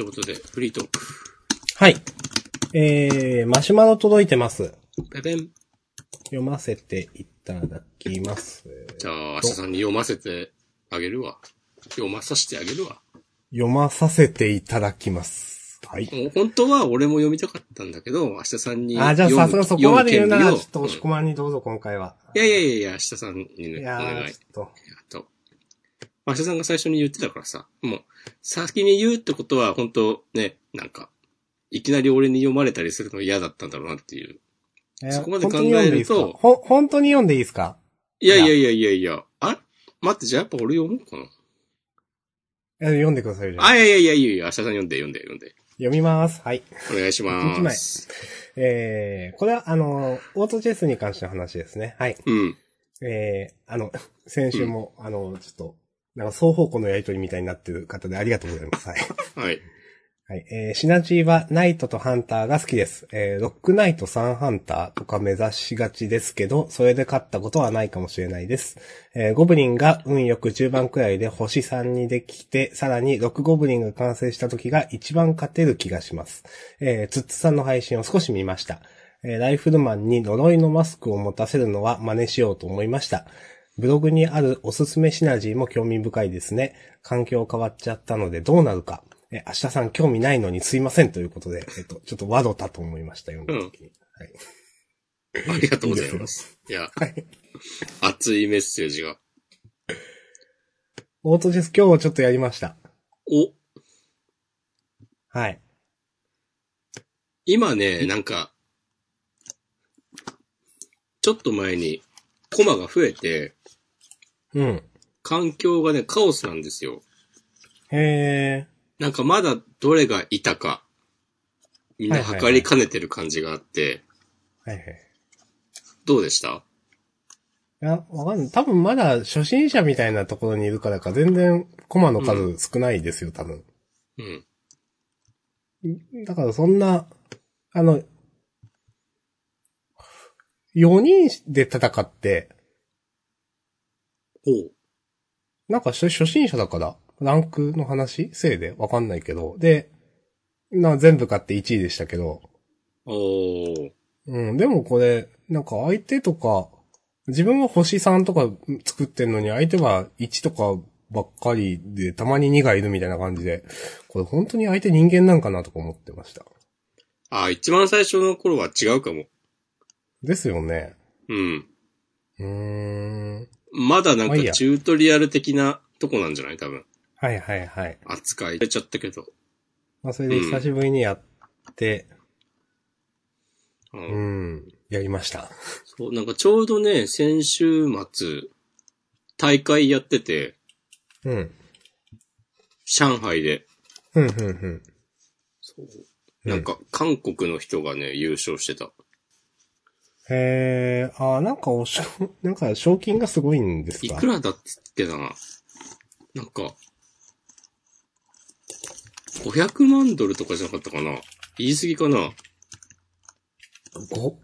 ということで、フリートーク。はい。えー、マシュマロ届いてます。ペペン。読ませていただきます。じゃあ、明日さんに読ませてあげるわ。読まさせてあげるわ。読まさせていただきます。はい。もう本当は俺も読みたかったんだけど、明日さんにあ、じゃあ読むさすがそこまで言うなら、ちょっと押し込まんにどうぞ、今回は。いやいやいやいや、明日さんにね、お願い。ー、ちょっと。あと。明日さんが最初に言ってたからさ、もう、先に言うってことは、本当ね、なんか、いきなり俺に読まれたりするの嫌だったんだろうなっていう。えーそこまで本当に読んでいいですか？考えるとほ、本当に読んでいいですか？いやいやいやいやいや、あ待って、じゃあやっぱ俺読もうかな。えー読んでくださいああ、いやいやいやいやいや、明日さん読んで読んで読んで。読みます。はい。お願いします。えー、これは、あの、オートチェスに関しての話ですね。はい。うん。えー、あの、先週も、あの、ちょっと、なんか双方向のやりとりみたいになってる方でありがとうございます。はい。はい。はい。えー、シナジーはナイトとハンターが好きです。えー、ロックナイト3ハンターとか目指しがちですけど、それで勝ったことはないかもしれないです。えー、ゴブリンが運よく10番くらいで星3にできて、さらに6ゴブリンが完成した時が一番勝てる気がします。えー、ツッツさんの配信を少し見ました。えー、ライフルマンに呪いのマスクを持たせるのは真似しようと思いました。ブログにあるおすすめシナジーも興味深いですね。環境変わっちゃったのでどうなるか。え、明日さん興味ないのにすいませんということで、えっと、ちょっとワドタと思いました、読んだ時に。はい。ありがとうございます。いや、はい。熱いメッセージが。オートチェス今日ちょっとやりました。お、はい。今ね、なんか、ちょっと前に、コマが増えて、うん。環境がね、カオスなんですよ。へなんかまだどれがいたか、みんな測りかねてる感じがあって、ー。はいはい。どうでした？いや、わかんない。多分まだ初心者みたいなところにいるからか、全然コマの数少ないですよ、多分。うん。だからそんな、あの、4人で戦って、ほう。なんか初初心者だから、ランクの話？せいでわかんないけど。で、な、全部勝って1位でしたけど。おー。うん、でもこれ、なんか相手とか、自分は星3とか作ってんのに相手は1とかばっかりで、たまに2がいるみたいな感じで、これ本当に相手人間なんかなとか思ってました。あ、一番最初の頃は違うかも。ですよね。うん。うーん。まだなんかまあいいやチュートリアル的なとこなんじゃない？多分。はいはいはい。扱いされちゃったけど。まあそれで久しぶりにやって、う。うんん、やりました。そう、なんかちょうどね、先週末、大会やってて、うん。上海で、うん、うん、うん。そうなんか韓国の人がね、優勝してた。へえ、あーなんかおしょ、なんか賞金がすごいんですか？いくらだっけな？なんか、500万ドルとかじゃなかったかな？言い過ぎかな？ご、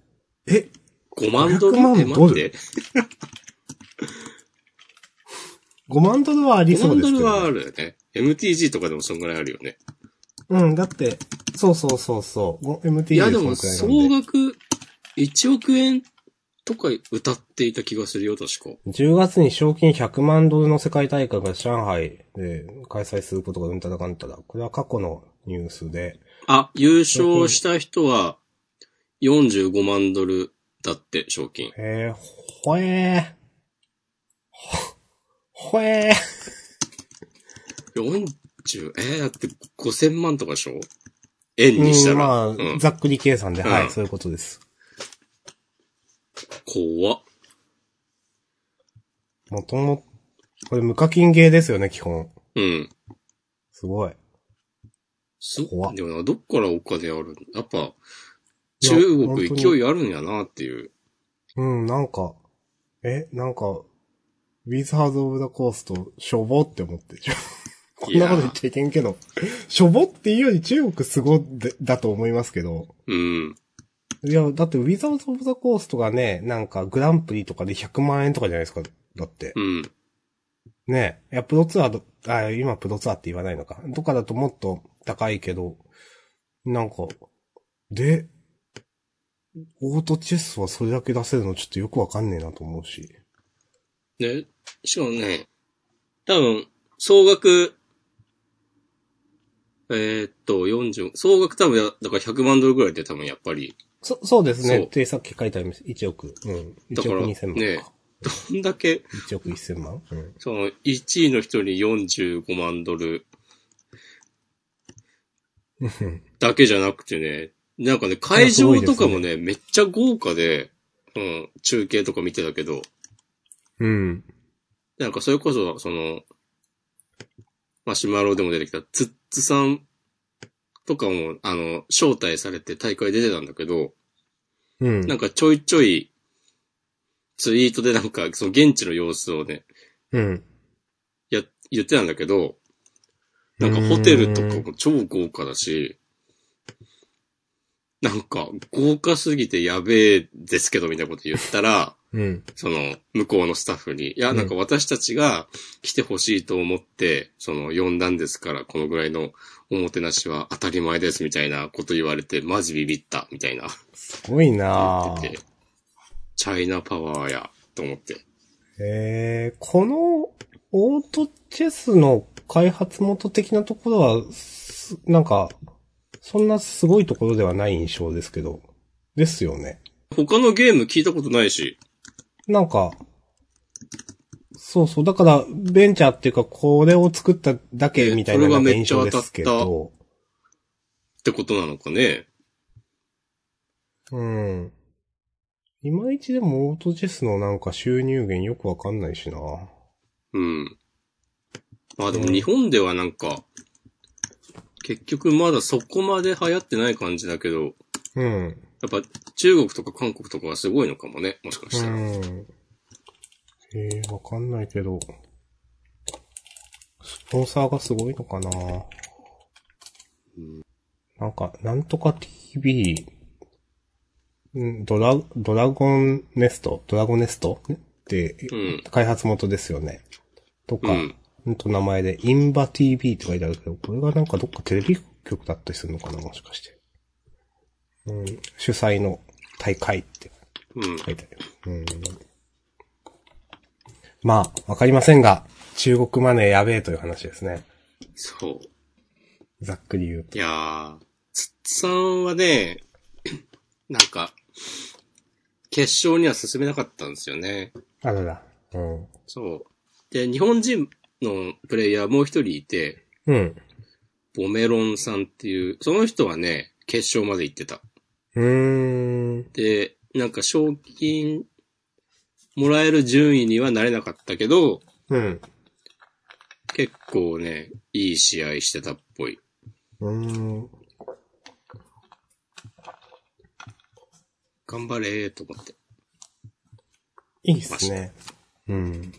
え、?5 万ドル？500万え、ドル？待って。5万ドルはあり5そうですけど、万ドルはあるよね。MTG とかでもそんぐらいあるよね。うん、だって、そうそうそうそう。ご MT いや、でも、総額1億円とか歌っていた気がするよ、確か。10月に賞金100万ドルの世界大会が上海で開催することがうんたらかんたら。これは過去のニュースで。あ、優勝した人は45万ドルだって、賞金。へえ、ほえー。ほ、ほえー。40、えー、だって5000万とかでしょ？円にしたら。うん、まあ、うんざっくり計算で、はうんい、そういうことです。怖っ。もとも、これ無課金ゲーですよね、基本。うん。すごい。す怖っでもな、どっからお金あるん？やっぱ、いや中本当に国勢いあるんやなっていう。うん、なんか、え、なんか、ウィズハード・オブ・ザ・コースト、しょぼって思って。こんなこと言っちゃいけんけど、しょぼっていうより中国すごでだと思いますけど、うん。いや、だってウィザード・オブ・ザ・コーストがね、なんかグランプリとかで100万円とかじゃないですか。だって。うん。ねえ。いや、プロツアーど、あ、今プロツアーって言わないのか。とかだともっと高いけど、なんか、で、オートチェスはそれだけ出せるのちょっとよくわかんねえなと思うし。ね、しかもね、多分、総額、えーっと、40、総額多分や、だから100万ドルぐらいで多分やっぱり、そ、そうですね。そうってさっき書いてあります。1億。うん。1だから億2000万ねか。どんだけ、1億1000万？うん。その、1位の人に45万ドル だけじゃなくてね、なんかね、会場とかもね、めっちゃ豪華で、うん、中継とか見てたけど、うん。なんかそれこそ、その、マシュマロでも出てきた、ツッツさんとかも、あの、招待されて大会出てたんだけど、うん。なんかちょいちょい、ツイートでなんか、その現地の様子をね、うん。や、言ってたんだけど、なんかホテルとかも超豪華だし、なんか豪華すぎてやべえですけどみたいなこと言ったら、うん。その向こうのスタッフに、いや、なんか私たちが来てほしいと思って、その呼んだんですから、このぐらいのおもてなしは当たり前ですみたいなこと言われて、マジビビったみたいなすごい言なぁチャイナパワーや、と思って。えー、この、オートチェスの開発元的なところは、すなんか、そんなすごいところではない印象ですけど。ですよね。他のゲーム聞いたことないし、なんか、そうそう。だから、ベンチャーっていうか、これを作っただけみたいなねそれがめっ印象ですけど。ってことなのかね。うん。いまいちでもオートチェスのなんか収入源よくわかんないしな。うん。まあでも日本ではなんか、結局まだそこまで流行ってない感じだけど、うん。やっぱ中国とか韓国とかはすごいのかもね、もしかうしたら。ん。ええわかんないけど。スポンサーがすごいのかななんか、なんとか TV、んドラ、ドラゴンネスト？ドラゴネスト？って、うん。開発元ですよね。とか、うんうんと名前で、インバ TV って書いてあるけど、これがなんかどっかテレビ局だったりするのかなもしかして。うん、主催の大会ってうん。書いてある。うん。まあ、わかりませんが、中国マネーやべえという話ですね。そう。ざっくり言うと。いやー、つっつさんはね、なんか、決勝には進めなかったんですよね。あらら。うん。そう。で、日本人のプレイヤーもう一人いて、うん。ボメロンさんっていう、その人はね、決勝まで行ってた。うーん。で、なんか賞金もらえる順位にはなれなかったけど、うん。結構ね、いい試合してたっぽい。うーん。頑張れーと思って。いいっすね。うん。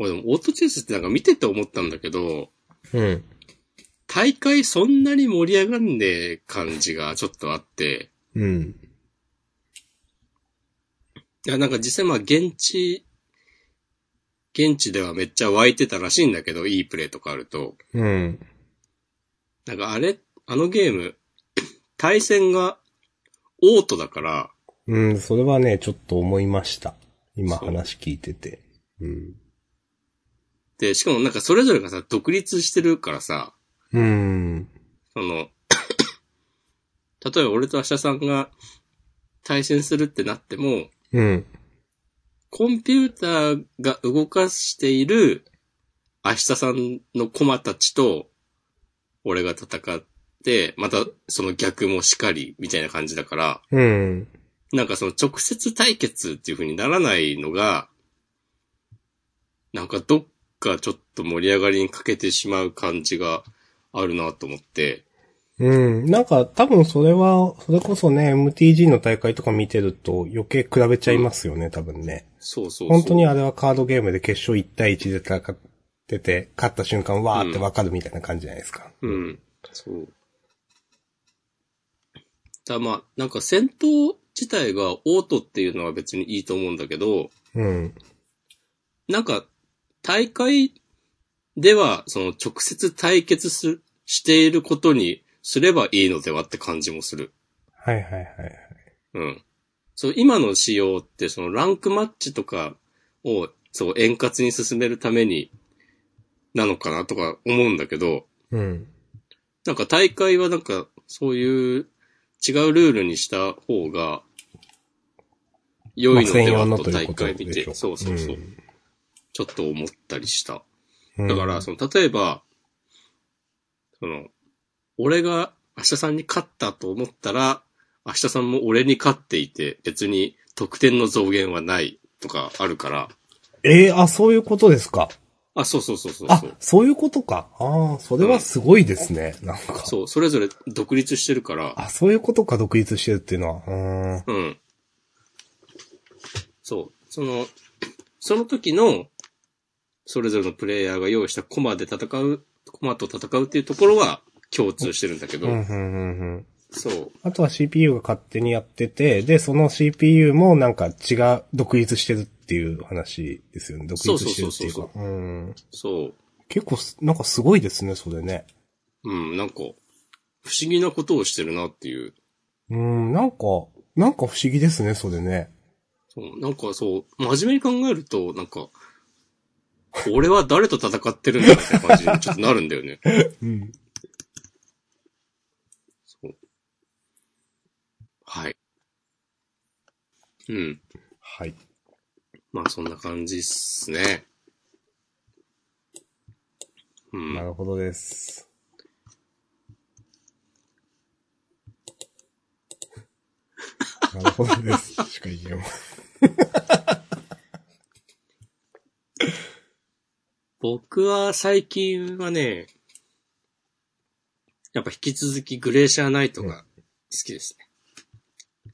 俺でもオートチェスってなんか見てて思ったんだけど、うん。大会そんなに盛り上がんねえ感じがちょっとあって、うん。いや、なんか実際まあ現地、現地ではめっちゃ湧いてたらしいんだけど、いいプレイとかあると。うん。なんかあれ、あのゲーム、対戦がオートだから、うん、それはね、ちょっと思いました。今話聞いてて。うん。で、しかもなんかそれぞれがさ、独立してるからさ、うん。その、例えば俺と明日さんが対戦するってなっても、うん。コンピューターが動かしている明日さんのコマたちと、俺が戦って、またその逆もしかり、みたいな感じだから、うん。なんかその直接対決っていう風にならないのが、なんかどっかちょっと盛り上がりに欠けてしまう感じがあるなと思って、うん。なんか多分それは、それこそね、MTG の大会とか見てると余計比べちゃいますよね、多分ね。そうそうそう。本当にあれはカードゲームで決勝1対1で戦ってて、勝った瞬間わーってわかるみたいな感じじゃないですか。うん。そう。だまあ、なんか戦闘自体がオートっていうのは別にいいと思うんだけど、うん。なんか、大会では、その直接対決す、していることにすればいいのではって感じもする。はいはいはいはい。うん。そう、今の仕様って、そのランクマッチとかを、そう、円滑に進めるために、なのかなとか思うんだけど、うん。なんか大会はなんか、そういう違うルールにした方が、良いのではと大会見て、そうそうそう、ちょっと思ったりした。うん。だから、その、例えば、その、俺が明日さんに勝ったと思ったら、明日さんも俺に勝っていて、別に得点の増減はないとかあるから、えー、あ、そういうことですか？あ、そうそうそうそうあそう。、いうことか。ああ、それはすごいですね。なんか。そう、それぞれ独立してるから、あ、そういうことか、独立してるっていうのは。うーん。うん。そう。その、その時の、それぞれのプレイヤーが用意したコマで戦う、コマと戦うっていうところは共通してるんだけど、うん、うん、うん、うん。そう。あとは CPU が勝手にやってて、で、その CPU もなんか違う、独立してるっていう話ですよね。独立してるっていうそうか。うん。そう。結構す、なんかすごいですね、それね。うん、なんか、不思議なことをしてるなっていう。うん、なんか、なんか不思議ですね、それね。そうなんかそう、真面目に考えると、なんか、俺は誰と戦ってるんだって感じにちょっとなるんだよね。うん。そう。はい。うん。はい。まあそんな感じっすね。うん。なるほどです。なるほどです。しか言えま僕は最近はね、やっぱ引き続きグレーシャーナイトが好きですね。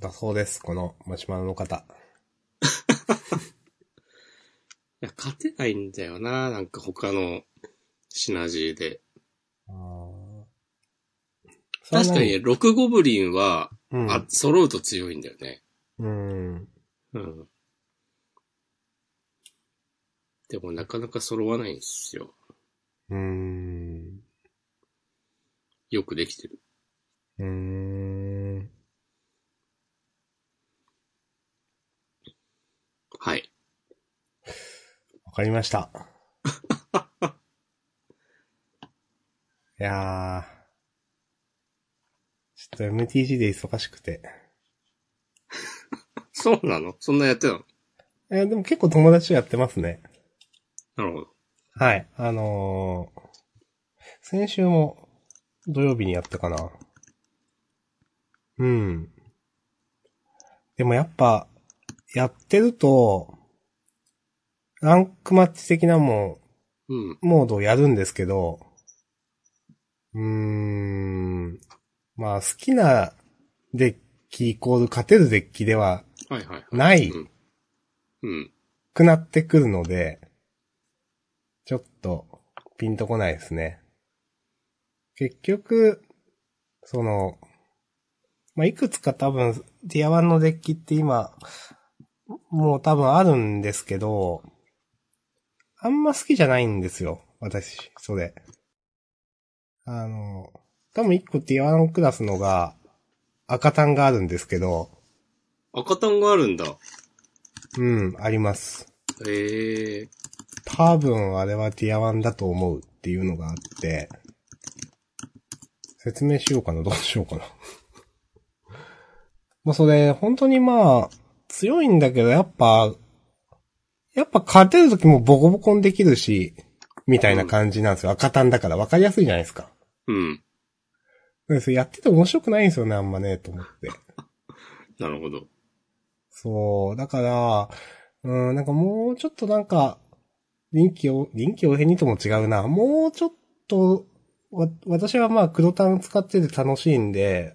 だそうです、このマシュマロの方。いや、勝てないんだよな、なんか他のシナジーで。確かにね、ロクゴブリンは、うん。あ、揃うと強いんだよね。うん。うん。でもなかなか揃わないんですよ。うーん。よくできてる。うーん。はい。わかりました。いやー。ちょっと MTG で忙しくて。そうなの？そんなやってたの？えーでも結構友達とやってますね。なるほど。はい。あのー先週も土曜日にやったかな。うん。でもやっぱ、やってると、ランクマッチ的なもうん。ん、モードをやるんですけど、うーん。まあ好きなデッキイコール勝てるデッキでははいはいはい。ないうん。うん。ちょっとピンとこないですね。結局、その、まあ、いくつか多分、 Tier one のデッキって今、もう多分あるんですけど、あんま好きじゃないんですよ。私、それ。あの、多分一個 Tier one クラスのが、赤単があるんですけど、赤単があるんだ。うん、あります。へえ。多分あれはティア1だと思うっていうのがあって、説明しようかな、どうしようかな。まあそれ、本当にまあ、強いんだけど、やっぱ、やっぱ勝てるときもボコボコにできるし、みたいな感じなんですよ。赤単だから分かりやすいじゃないですか。うん。でそれやってて面白くないんですよね、あんまね、と思って。なるほど。そう、だから、うん、なんかもうちょっとなんか、臨機を、臨機応変にとも違うな。もうちょっと、わ、私はまあ黒単使ってて楽しいんで、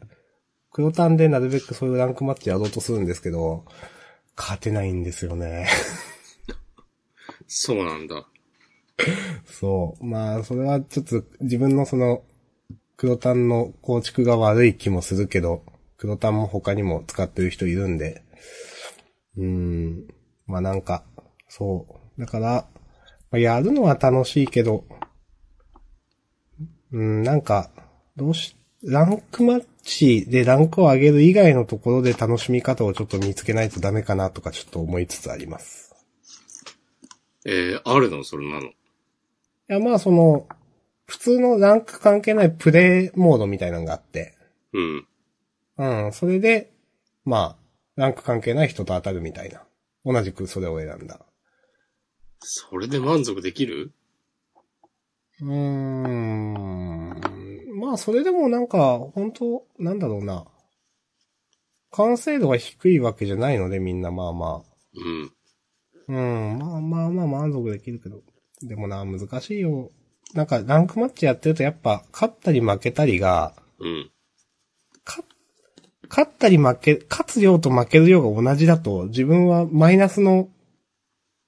黒単でなるべくそういうランクマッチやろうとするんですけど、勝てないんですよね。そうなんだ。そう。まあ、それはちょっと自分のその、黒単の構築が悪い気もするけど、黒単も他にも使ってる人いるんで、うーん。まあなんか、そう。だから、まあ、やるのは楽しいけど、うん、なんか、どうし、ランクマッチでランクを上げる以外のところで楽しみ方をちょっと見つけないとダメかなとかちょっと思いつつあります。えー、あるの？それなの？いや、まあその、普通のランク関係ないプレイモードみたいなのがあって、うん。うん、それで、まあ、ランク関係ない人と当たるみたいな。同じくそれを選んだ。それで満足できる？うーん。まあ、それでもなんか、本当なんだろうな。完成度が低いわけじゃないので、みんなまあまうん。あ。うん、まあまあまあ満足できるけど。でもな、難しいよ。なんか、ランクマッチやってるとやっぱ、勝ったり負けたりが、うん。か勝ったり負け、勝つ量と負ける量が同じだと、自分はマイナスの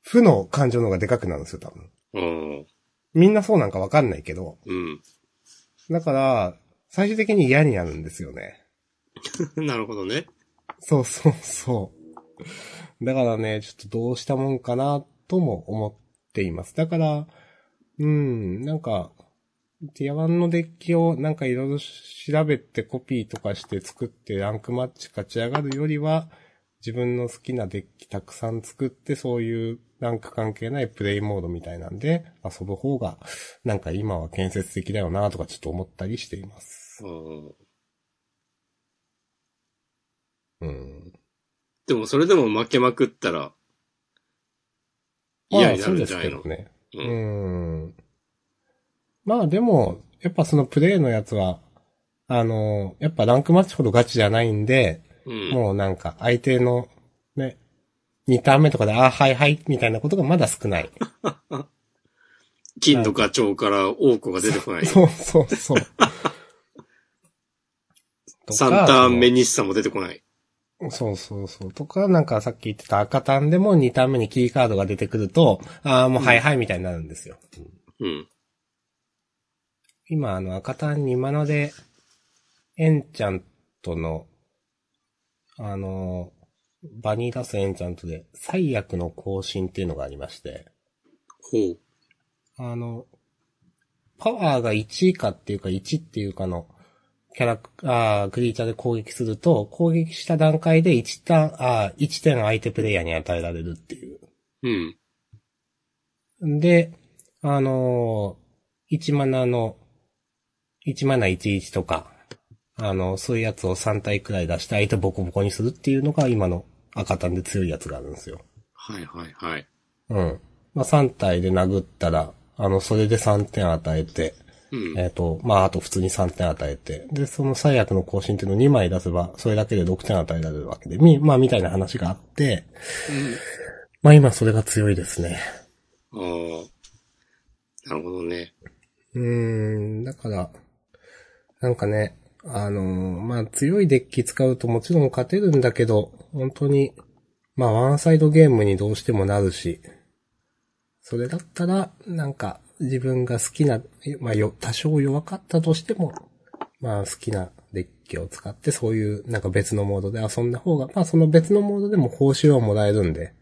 負の感情の方がでかくなるんですよ、多分。うん。みんなそうなんかわかんないけど。うん。だから、最終的に嫌になるんですよね。なるほどね。そうそうそう。だからね、ちょっとどうしたもんかな、とも思っています。だから、うん、なんか、ティア1のデッキをなんかいろいろ調べてコピーとかして作ってランクマッチ勝ち上がるよりは、自分の好きなデッキたくさん作ってそういうランク関係ないプレイモードみたいなんで遊ぶ方がなんか今は建設的だよなとかちょっと思ったりしています。うん。うん。でもそれでも負けまくったら、ま嫌になあそうでするんじゃないの？けどね。う。うんん。まあでも、やっぱそのプレイのやつは、あの、やっぱランクマッチほどガチじゃないんで、うん。もうなんか相手のね、2ターン目とかで、あ、はいはい、みたいなことがまだ少ない。金のガチョウから王子が出てこない。そうそうそう。とか3ターン目日産も出てこない。そうそうそう。とか、なんかさっき言ってた赤ターンでも2ターン目にキーカードが出てくると、ああ、もうはいはいみたいになるんですよ。うん。今、あの、赤ターンにマナで、エンチャントの、あの、場に出すエンチャントで、最悪の更新っていうのがありまして、ほう。あの、パワーが1以下っていうか1っていうかの、キャラク、あークリーチャーで攻撃すると、攻撃した段階で1ターン、あー1点相手プレイヤーに与えられるっていう。うん。で、あのー、1マナの、1マナ11とか、あの、そういうやつを3体くらい出して相手ボコボコにするっていうのが今の赤単で強いやつがあるんですよ。はいはいはい。うん。まあ、3体で殴ったら、あの、それで3点与えて、うん。えっ、と、まあ、あと普通に3点与えて、で、その最悪の更新っていうのを2枚出せば、それだけで6点与えられるわけで、み、まあ、みたいな話があって、まあ今それが強いですね。ああ。なるほどね。うーん、だから、なんかね、あのまあ、強いデッキ使うともちろん勝てるんだけど、本当に、まあ、ワンサイドゲームにどうしてもなるし、それだったら、なんか、自分が好きな、まあ、よ、多少弱かったとしても、まあ、好きなデッキを使って、そういう、なんか別のモードで遊んだ方が、まあ、その別のモードでも報酬はもらえるんで、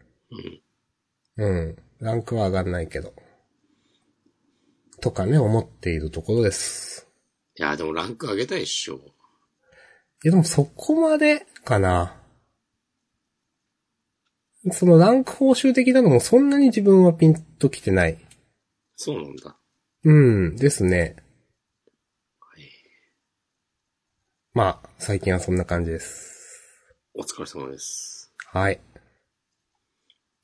うん。うん。ランクは上がんないけど。とかね、思っているところです。いや、でもランク上げたいっしょ。いや、でもそこまでかな。そのランク報酬的なのもそんなに自分はピンときてない。そうなんだ。うん、ですね。はいまあ、最近はそんな感じです。お疲れ様です。はい。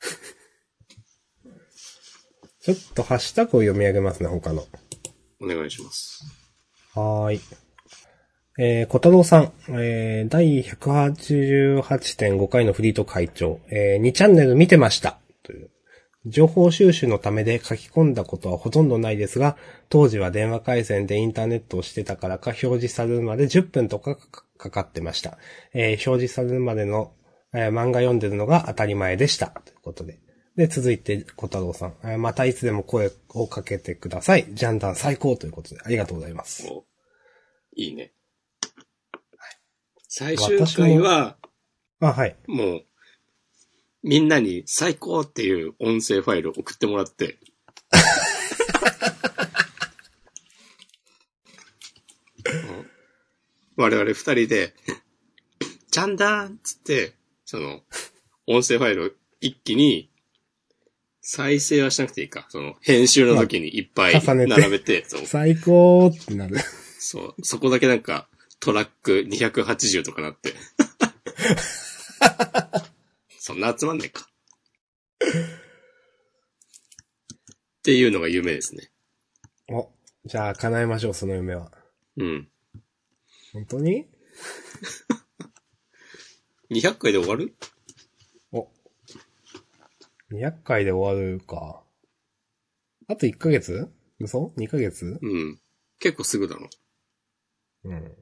ちょっとハッシュタグを読み上げますね、他の。お願いします。はーい。えー、小太郎さん、えー、第188.5回のフリート会長、えー、2チャンネル見てました。という。情報収集のためで書き込んだことはほとんどないですが、当時は電話回線でインターネットをしてたからか表示されるまで10分とかかかってました。えー表示されるまでの、えー漫画読んでるのが当たり前でした。ということで。で、続いて、小太郎さん、えまたいつでも声をかけてください。ジャンダン最高ということで、ありがとうございます。おいいね。最終回は、あ、はい。もう、みんなに最高っていう音声ファイルを送ってもらって。うん我々二人で、ちゃんだーっつって、その、音声ファイルを一気に、再生はしなくていいか。その、編集の時にいっぱい並べて、そう最高ってなる。そう、そこだけなんか、トラック280とかなって。そんな集まんねえか。っていうのが夢ですね。お、じゃあ叶えましょう、その夢は。うん。本当に？200回で終わる？お。200回で終わるか。あと1ヶ月？嘘 ?2 ヶ月？うん。結構すぐだろ。うん。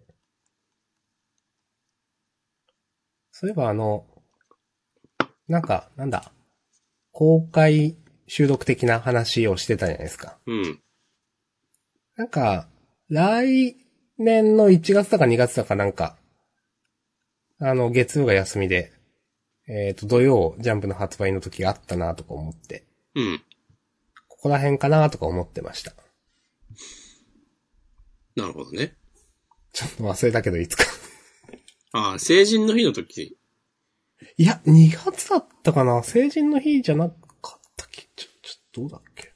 そういえばあの、なんか、なんだ。公開収録的な話をしてたじゃないですか。うん。なんか、来年の1月とか2月とかなんか、あの、月曜が休みで、えっ、と、土曜、ジャンプの発売の時があったなとか思って、うん。ここら辺かなとか思ってました。なるほどね。ちょっと忘れたけど、いつか。ああ、成人の日の時？いや、2月だったかな成人の日じゃなかったっけちょ、ちょ、どうだっけ？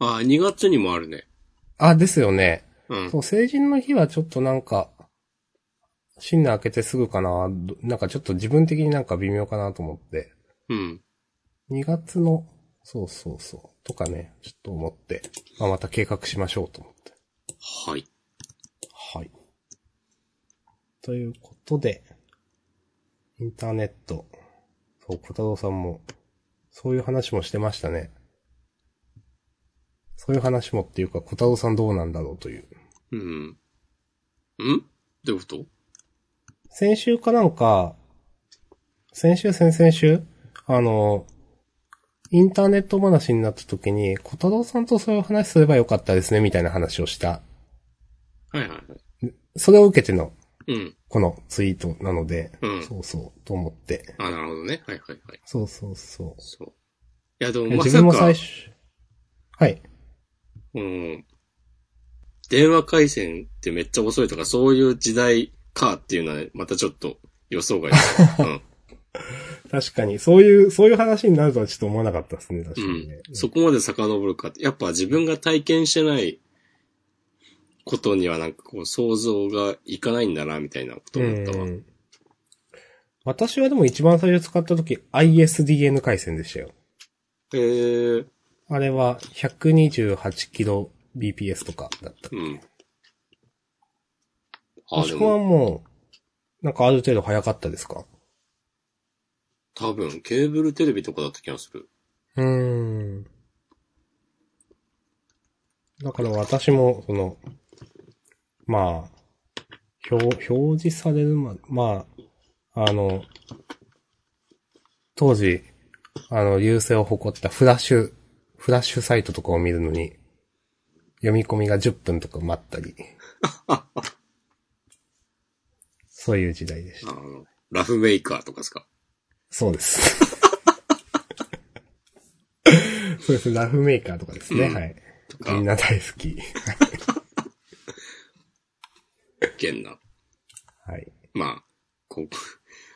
ああ、2月にもあるね。あ、ですよね。うんそ。う、成人の日はちょっとなんか、新年明けてすぐかなどなんかちょっと自分的になんか微妙かなと思って。うん。2月の、そうそうそう、とかね、ちょっと思って、まあ、また計画しましょうと思って。はい。はい。ということで、インターネット、そう、小太郎さんも、そういう話もしてましたね。そういう話もっていうか、小太郎さんどうなんだろうという。うん。ん？どういうこと？先週かなんか、先週、先々週？あの、インターネット話になった時に、小太郎さんとそういう話すればよかったですね、みたいな話をした。はいはいはい。それを受けての、うん。このツイートなので、うんそうそう、と思って。あなるほどね。はいはいはい。そうそうそう。そう。いや、でもえまさか自分も最、初、はい。うん。電話回線ってめっちゃ遅いとか、そういう時代かっていうのは、ね、またちょっと予想外だ うん。確かに、そういう、そういう話になるとはちょっと思わなかったですね、確かうにね。ん。そこまで遡るかって、やっぱ自分が体験してないことにはなんかこう想像がいかないんだな、みたいなこと思ったわ。うん私はでも一番最初使った時 ISDN 回線でしたよ。へえー、あれは 128kbps とかだった。うん。あ、でもしくはも、もう、なんかある程度早かったですか？多分、ケーブルテレビとかだった気がする。うーん。だから私も、その、まあ、表、表示されるま、まあ、あの、当時、あの、優勢を誇ったフラッシュ、フラッシュサイトとかを見るのに、読み込みが10分とか待ったり。そういう時代でした。ラフメーカーとかですか？そうです。そうです。ラフメーカーとかですね。うんはい。とかみん、な大好き。けんな。はい。まあ、こう、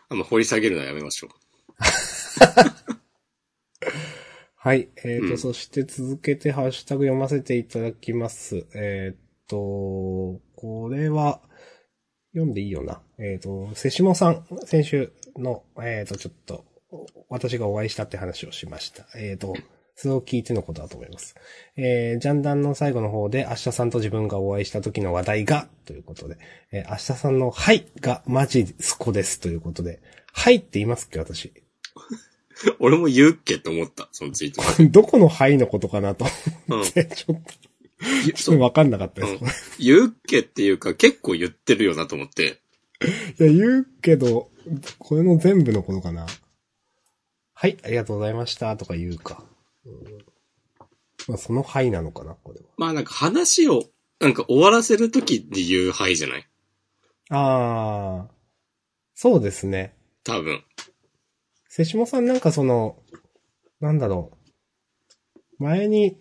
あんま掘り下げるのはやめましょう。はい。えっ、と、うんそして続けてハッシュタグ読ませていただきます。えっ、と、これは、読んでいいよな。えっ、と、瀬下さん、先週の、えっ、と、ちょっと、私がお会いしたって話をしました。えっ、と、それを聞いてのことだと思います。えー、ジャンダンの最後の方で、明日さんと自分がお会いした時の話題が、ということで、えー、明日さんの、はいが、マジスコです、ということで、はいって言いますっけ、私。俺も言うっけと思った、そのツイート。どこのはいのことかなとうん。ちょっと、ゆそう、わかんなかったです。うん言うっけっていうか結構言ってるよなと思って。いや、言うけど、これの全部のことかな。はい、ありがとうございました、とか言うか。うんまあ、そのはいなのかな、これは。まあなんか話を、なんか終わらせるときって言うはいじゃない？あー、そうですね。多分。瀬下さんなんかその、なんだろう。前に、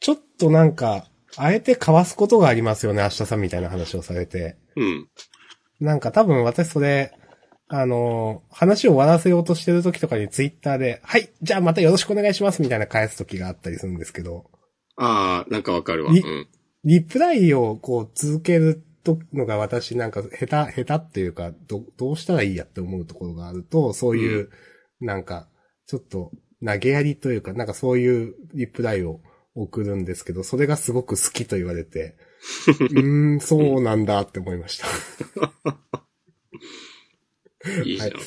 ちょっとなんか、あえて交わすことがありますよね、明日さんみたいな話をされて。うん。なんか多分私それ、あのー話を終わらせようとしてる時とかにツイッターで、はい、じゃあまたよろしくお願いしますみたいな返す時があったりするんですけど、ああ、なんかわかるわ。いうん。リプライをこう続けるとのが私なんか下手、下手っていうか、ど、どうしたらいいやって思うところがあると、そういう、なんか、ちょっと投げやりというか、なんかそういうリプライを送るんですけど、それがすごく好きと言われて、うーん、そうなんだって思いました。いいじゃん。は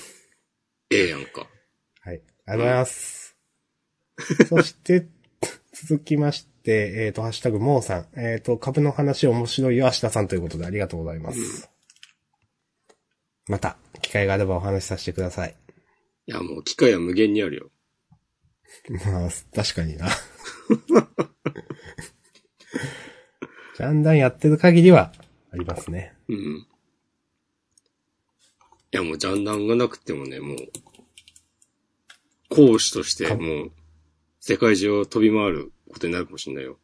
ええやんか。はい。ありがとうございます。そして、続きまして、えっ、と、ハッシュタグ、モーさん。えっ、と、株の話面白いよ、明日さんということでありがとうございます。また、機会があればお話しさせてください。いや、もう機会は無限にあるよ。まあ、確かにな。ジャンダンやってる限りは、ありますね。うん。いや、もうジャンダンがなくてもね、もう、講師として、もう、世界中を飛び回ることになるかもしれないよ。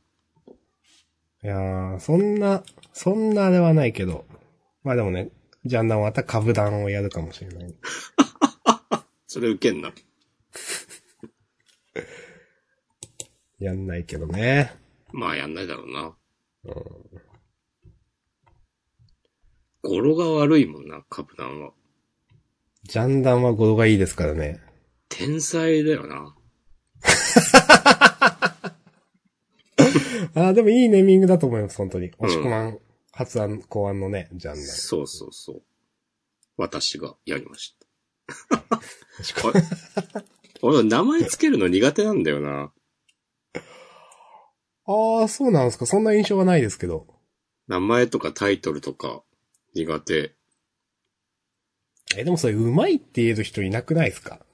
いやー、そんな、そんなあれはないけど。まあでもね、ジャンダンはまた株団をやるかもしれない。それ受けんな。やんないけどね。まあ、やんないだろうな。語呂が悪いもんな、カプダンは。ジャンダンは語呂がいいですからね。天才だよな。ああ、でもいいネーミングだと思います、本当に。押し込まん、発案、考案のね、ジャンダン。そうそうそう。私がやりまし押し。俺は名前つけるの苦手なんだよな。ああ、そうなんですか。そんな印象はないですけど。名前とかタイトルとか苦手。え、でもそれ、うまいって言える人いなくないですか？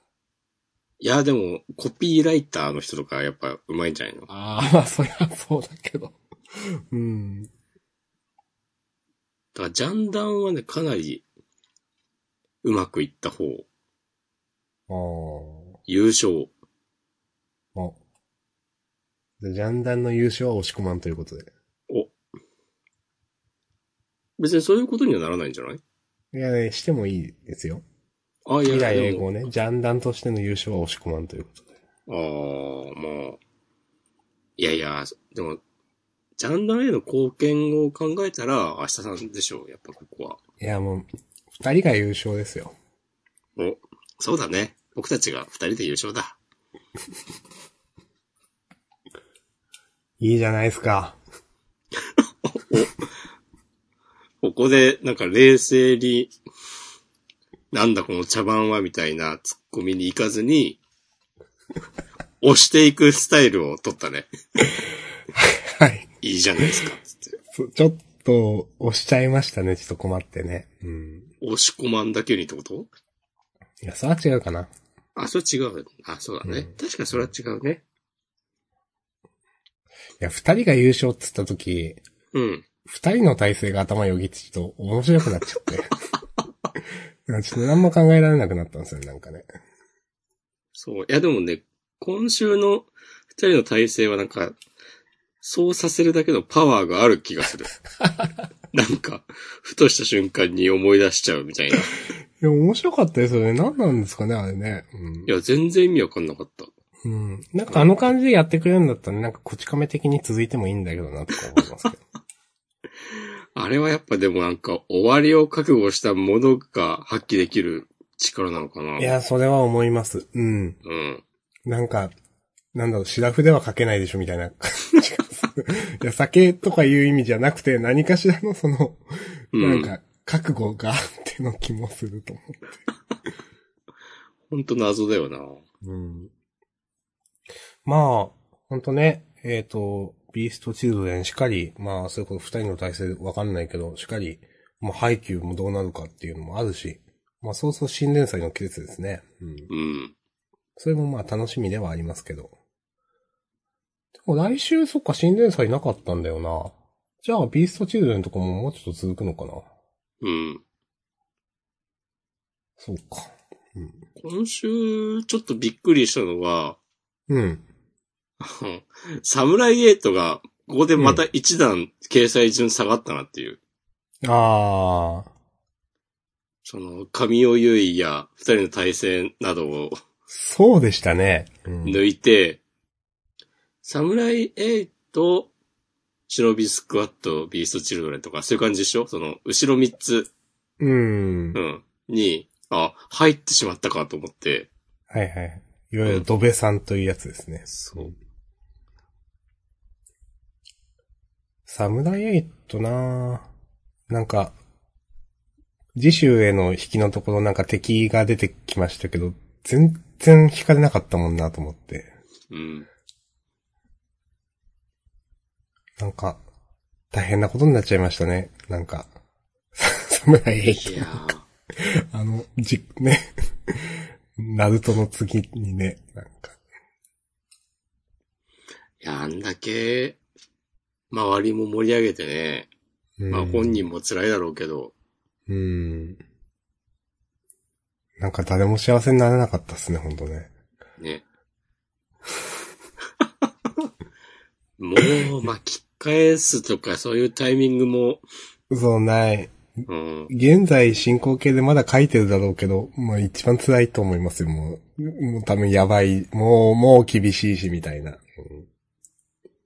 いや、でも、コピーライターの人とかやっぱ上手いんじゃないの？ああ、まあ、そりゃそうだけど。うん。だから、ジャンダンはね、かなり、うまくいった方。あ優勝。あ。ジャンダンの優勝は押し込まんということで。お。別にそういうことにはならないんじゃない？いやね、してもいいですよ。あ、いや、未来でも英語ね。ジャンダンとしての優勝は押し込まんということで。ああ、まあ。いやいや、でも、ジャンダンへの貢献を考えたら、明日さんでしょう、やっぱここは。いや、もう、二人が優勝ですよ。お、そうだね。僕たちが二人で優勝だ。いいじゃないですか。ここで、なんか冷静に、なんだこの茶番はみたいなツッコミに行かずに、押していくスタイルを取ったね。はい。いいじゃないですか。ちょっと、押しちゃいましたね。ちょっと困ってね。うん。押し込まんだけにってこと？いや、それは違うかな。あ、それ違う。あ、そうだね。うん確かにそれは違うね。いや、二人が優勝っつった時、うん。二人の体制が頭よぎってちょっと面白くなっちゃって。ちょっと何も考えられなくなったんですよね、なんかね。そう。いや、でもね、今週の二人の体制はなんか、そうさせるだけのパワーがある気がする。なんか、ふとした瞬間に思い出しちゃうみたいな。いいや、面白かったですよね。何なんですかね、あれね。うん。や、全然意味わかんなかった。うん。なんかあの感じでやってくれるんだったら、なんかこち亀的に続いてもいいんだけどな、とか思いますけど。あれはやっぱでもなんか、終わりを覚悟したものが発揮できる力なのかな。いや、それは思います。うん。うん。なんか、なんだろう、シラフでは書けないでしょ、みたいな感じがする。いや、酒とかいう意味じゃなくて、何かしらのその、うんなんか、覚悟があっての気もすると思って。ほんと謎だよな。うん。まあ、ほんとね、えっ、と、ビーストチルドレンしかり、まあ、そういうこと二人の体制わかんないけど、しかり、まあ、配給もどうなるかっていうのもあるし、まあ、そうそう新連載の季節ですね。うん。うん。それもまあ楽しみではありますけど。でも来週そっか新連載なかったんだよな。じゃあビーストチルドレンとかももうちょっと続くのかな。うん。そうか。今週、ちょっとびっくりしたのは、うん。サムライエイトが、ここでまた一段掲載順下がったなっていう。ああ。その、神尾優衣や二人の対戦などをそうでしたね。うん。抜いて、サムライエイト、シノビスクワット、ビーストチルドレンとか、そういう感じでしょ？その、後ろ三つ、うんう。ん、に、あ、入ってしまったかと思って、はいはい。いわゆるドベさんというやつですね。そう。サムライエイトなぁなんか、次週への引きのところなんか敵が出てきましたけど、全然引かれなかったもんなと思って。うん。なんか、大変なことになっちゃいましたね。なんか、サムライエイトい。やー あの、じ、ね。ナルトの次にね、なんか。いや、あんだけ、周りも盛り上げてね、うんまあ本人も辛いだろうけど、うん。なんか誰も幸せになれなかったっすね、ほんとね。ね。もう、巻き返すとかそういうタイミングも、そうない。うん。現在進行形でまだ書いてるだろうけど、まあ一番辛いと思いますよ、もう。もう多分やばい。もう、もう厳しいし、みたいな。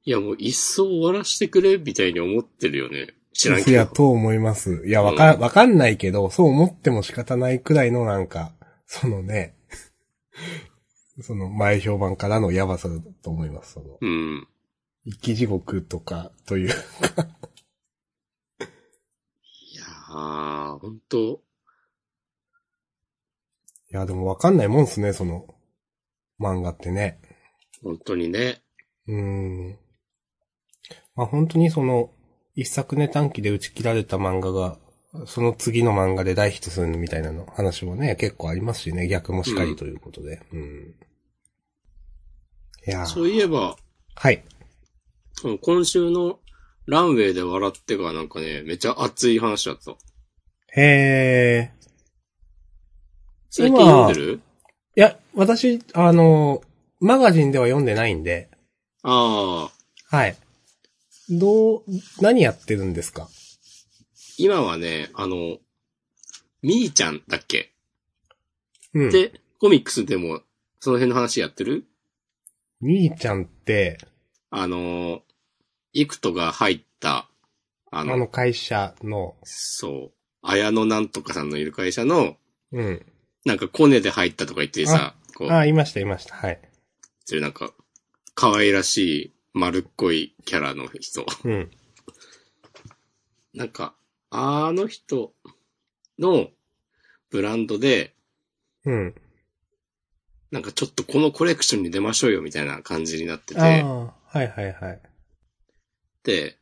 いや、もう一層終わらしてくれ、みたいに思ってるよね。知らんいや、けど。と思います。いや、わか、わかんないけど、そう思っても仕方ないくらいのなんか、そのね、その前評判からのやばさだと思います。その、うん。生き地獄とか、という。いやー、ほんと、いや、でもわかんないもんっすね、その、漫画ってね。本当にね。うーん。まあ本当にその、一作ネ短期で打ち切られた漫画が、その次の漫画で大ヒットするみたいなの話もね、結構ありますしね、逆もしかりということで。うん。いやーそういえば、はい。その今週のランウェイで笑ってがなんかね、めちゃ熱い話だった。へー。最近読んでる？いや、私、あの、マガジンでは読んでないんで、ああ、はい。どう、何やってるんですか？今はね、あの、みーちゃんだっけ？うん。で、コミックスでも、その辺の話やってる？みーちゃんって、あの、イクトが入った、あの、あの会社の、そう、綾野なんとかさんのいる会社の、うん。なんかコネで入ったとか言ってさ、こう、あ、いました、いました。はい。そういうなんか、可愛らしい、丸っこいキャラの人。うん。なんか、あの人のブランドで、うん。なんかちょっとこのコレクションに出ましょうよみたいな感じになってあて、あ、はいはいはい。で、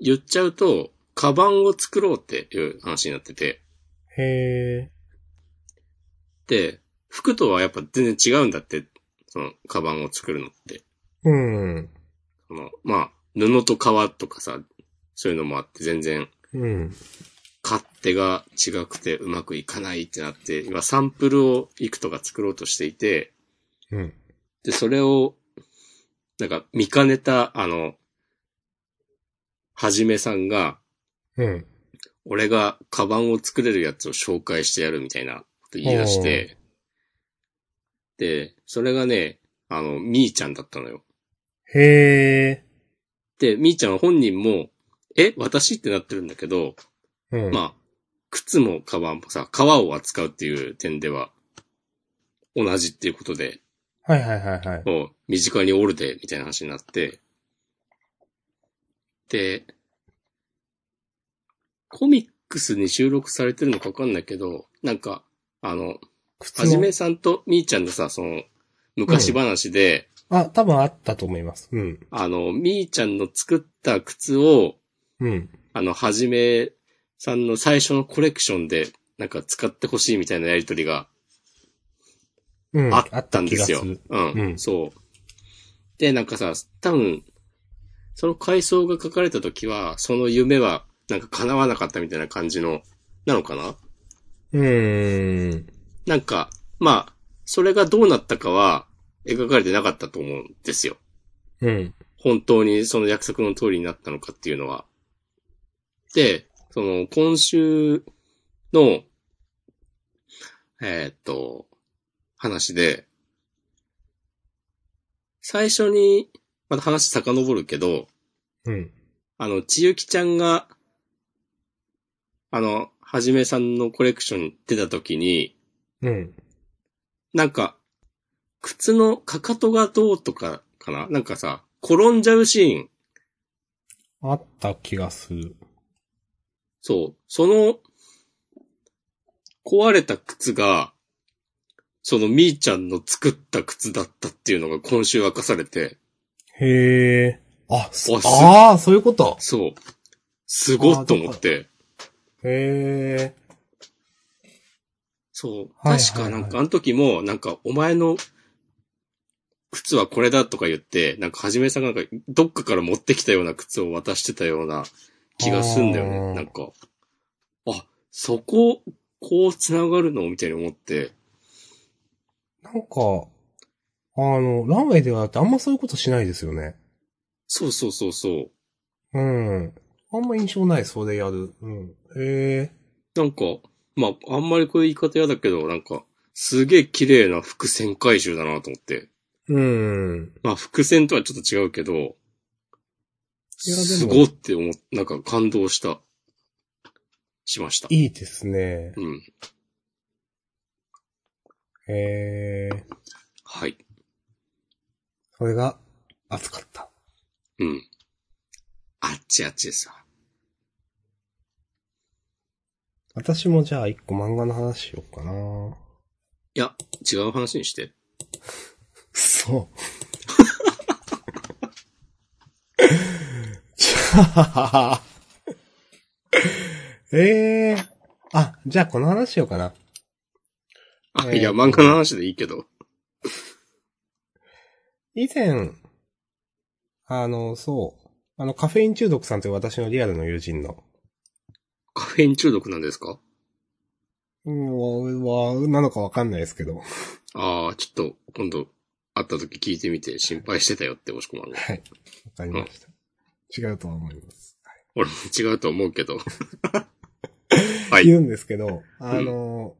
言っちゃうと、カバンを作ろうっていう話になってて、へえ。で、服とはやっぱ全然違うんだって、その、カバンを作るのって。うん。その、まあ、布と革とかさ、そういうのもあって全然、うん。勝手が違くてうまくいかないってなって、今サンプルをいくとか作ろうとしていて、うん。で、それを、なんか見かねた、あの、はじめさんが、うん。俺がカバンを作れるやつを紹介してやるみたいなこと言い出して、で、それがね、あの、みーちゃんだったのよ。へえ。で、みーちゃんは本人も、え、私ってなってるんだけど、うん。まあ、靴もカバンもさ、革を扱うっていう点では、同じっていうことで、はいはいはいはい。もう、身近におるで、みたいな話になって、で、コミックスに収録されてるのかわかんないけど、なんか、あの、靴のはじめさんとみーちゃんのさ、その、昔話で、あ、多分あったと思います。うん。あの、みーちゃんの作った靴を、うん。あの、はじめさんの最初のコレクションで、なんか使ってほしいみたいなやりとりがうん。あったんですよ。うん、うんそう。で、なんかさ、多分、その回想が書かれた時は、その夢は、なんか叶わなかったみたいな感じの、なのかな？る。うーん。なんか、まあ、それがどうなったかは描かれてなかったと思うんですよ。うん。本当にその約束の通りになったのかっていうのは。で、その、今週の、えーっと、話で、最初に、また話遡るけど、うん。あの、ちゆきちゃんが、あの、はじめさんのコレクションに出た時に、うん。なんか、靴のかかとがどうとかかな？なんかさ、転んじゃうシーン。あった気がする。そう。その、壊れた靴が、そのみーちゃんの作った靴だったっていうのが今週明かされて、へえ。あ、そあすあー、そういうこと？そう。すごっと思って。へえ。そう。はい確かなんかあの時も、なんかお前の靴はこれだとか言って、なんかはじめさんがなんかどっかから持ってきたような靴を渡してたような気がすんだよね。なんか、あ、そこ、こう繋がるの？みたいに思って、なんか、あの、ランウェイではってあんまそういうことしないですよね。そうそうそうそう。うん。あんま印象ない、それやる。うん。へえ。なんか、まあ、あんまりこういう言い方嫌だけど、なんか、すげえ綺麗な伏線回収だなと思って。うん。まあ、伏線とはちょっと違うけど、すごって思っ、なんか感動した、しました。いいですね。うん。へえ。はい。それが、熱かった。うん。あっちあっちでさ。私もじゃあ一個漫画の話しようかな。いや、違う話にして。そう。じゃあ、ええあ、じゃあこの話しようかな。あ、えーいや、漫画の話でいいけど。以前、あの、そう、あの、カフェイン中毒さんという私のリアルの友人の、カフェイン中毒なんですか？うん、は、なのかわかんないですけど、ああ、ちょっと、今度、会った時聞いてみて心配してたよって、押し込まんが。はい。わかりました。違うとは思います。俺も違うと思うけど。はい。言うんですけど、あの、